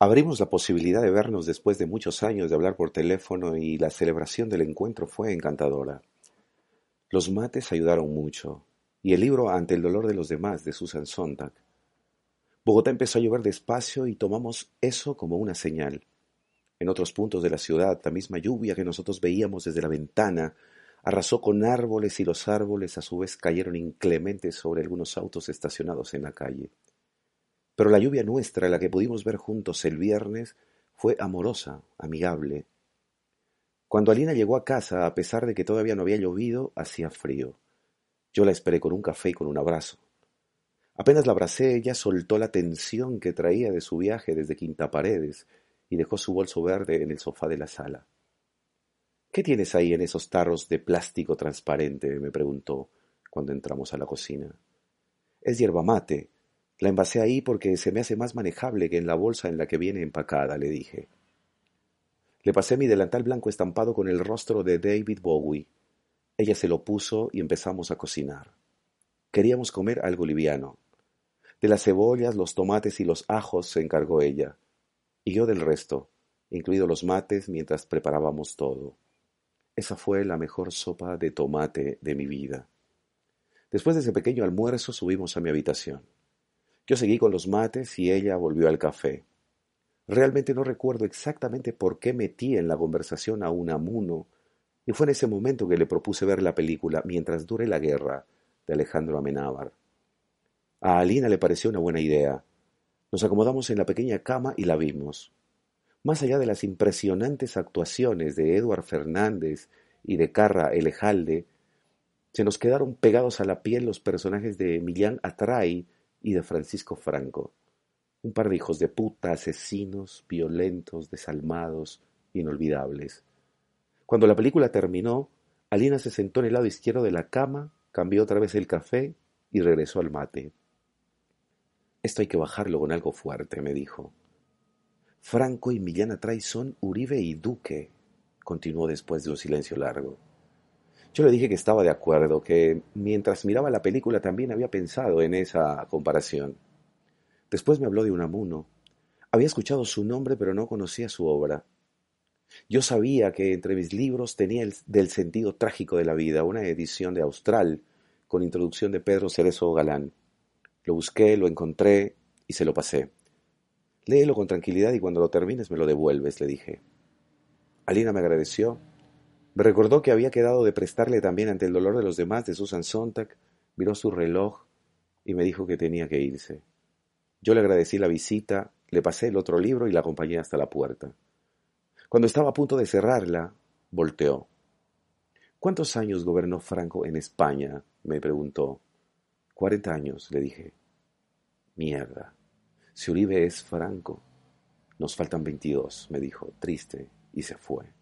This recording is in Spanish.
Abrimos la posibilidad de vernos después de muchos años de hablar por teléfono y la celebración del encuentro fue encantadora. Los mates ayudaron mucho, y el libro Ante el dolor de los demás de Susan Sontag. Bogotá empezó a llover despacio y tomamos eso como una señal. En otros puntos de la ciudad, la misma lluvia que nosotros veíamos desde la ventana arrasó con árboles y los árboles a su vez cayeron inclementes sobre algunos autos estacionados en la calle. Pero la lluvia nuestra, la que pudimos ver juntos el viernes, fue amorosa, amigable. Cuando Alina llegó a casa, a pesar de que todavía no había llovido, hacía frío. Yo la esperé con un café y con un abrazo. Apenas la abracé, ella soltó la tensión que traía de su viaje desde Quinta Paredes y dejó su bolso verde en el sofá de la sala. ¿Qué tienes ahí en esos tarros de plástico transparente? me preguntó cuando entramos a la cocina. Es hierba mate. La envasé ahí porque se me hace más manejable que en la bolsa en la que viene empacada, le dije. Le pasé mi delantal blanco estampado con el rostro de David Bowie. Ella se lo puso y empezamos a cocinar. Queríamos comer algo liviano. De las cebollas, los tomates y los ajos se encargó ella y yo del resto, incluido los mates mientras preparábamos todo. Esa fue la mejor sopa de tomate de mi vida. Después de ese pequeño almuerzo subimos a mi habitación. Yo seguí con los mates y ella volvió al café. Realmente no recuerdo exactamente por qué metí en la conversación a un amuno, y fue en ese momento que le propuse ver la película Mientras dure la guerra de Alejandro Amenábar. A Alina le pareció una buena idea, nos acomodamos en la pequeña cama y la vimos. Más allá de las impresionantes actuaciones de Eduard Fernández y de Carra Elejalde, se nos quedaron pegados a la piel los personajes de Emilián Atray y de Francisco Franco. Un par de hijos de puta, asesinos, violentos, desalmados, inolvidables. Cuando la película terminó, Alina se sentó en el lado izquierdo de la cama, cambió otra vez el café y regresó al mate. Esto hay que bajarlo con algo fuerte, me dijo. Franco y Millán Atray son Uribe y Duque, continuó después de un silencio largo. Yo le dije que estaba de acuerdo, que mientras miraba la película también había pensado en esa comparación. Después me habló de Unamuno. Había escuchado su nombre, pero no conocía su obra. Yo sabía que entre mis libros tenía el del sentido trágico de la vida, una edición de Austral, con introducción de Pedro Cerezo Galán. Lo busqué, lo encontré y se lo pasé. Léelo con tranquilidad y cuando lo termines me lo devuelves, le dije. Alina me agradeció. Recordó que había quedado de prestarle también ante el dolor de los demás de Susan Sontag, miró su reloj y me dijo que tenía que irse. Yo le agradecí la visita, le pasé el otro libro y la acompañé hasta la puerta. Cuando estaba a punto de cerrarla, volteó. ¿Cuántos años gobernó Franco en España? me preguntó. Cuarenta años, le dije. Mierda. Si Uribe es Franco. Nos faltan veintidós, me dijo, triste, y se fue.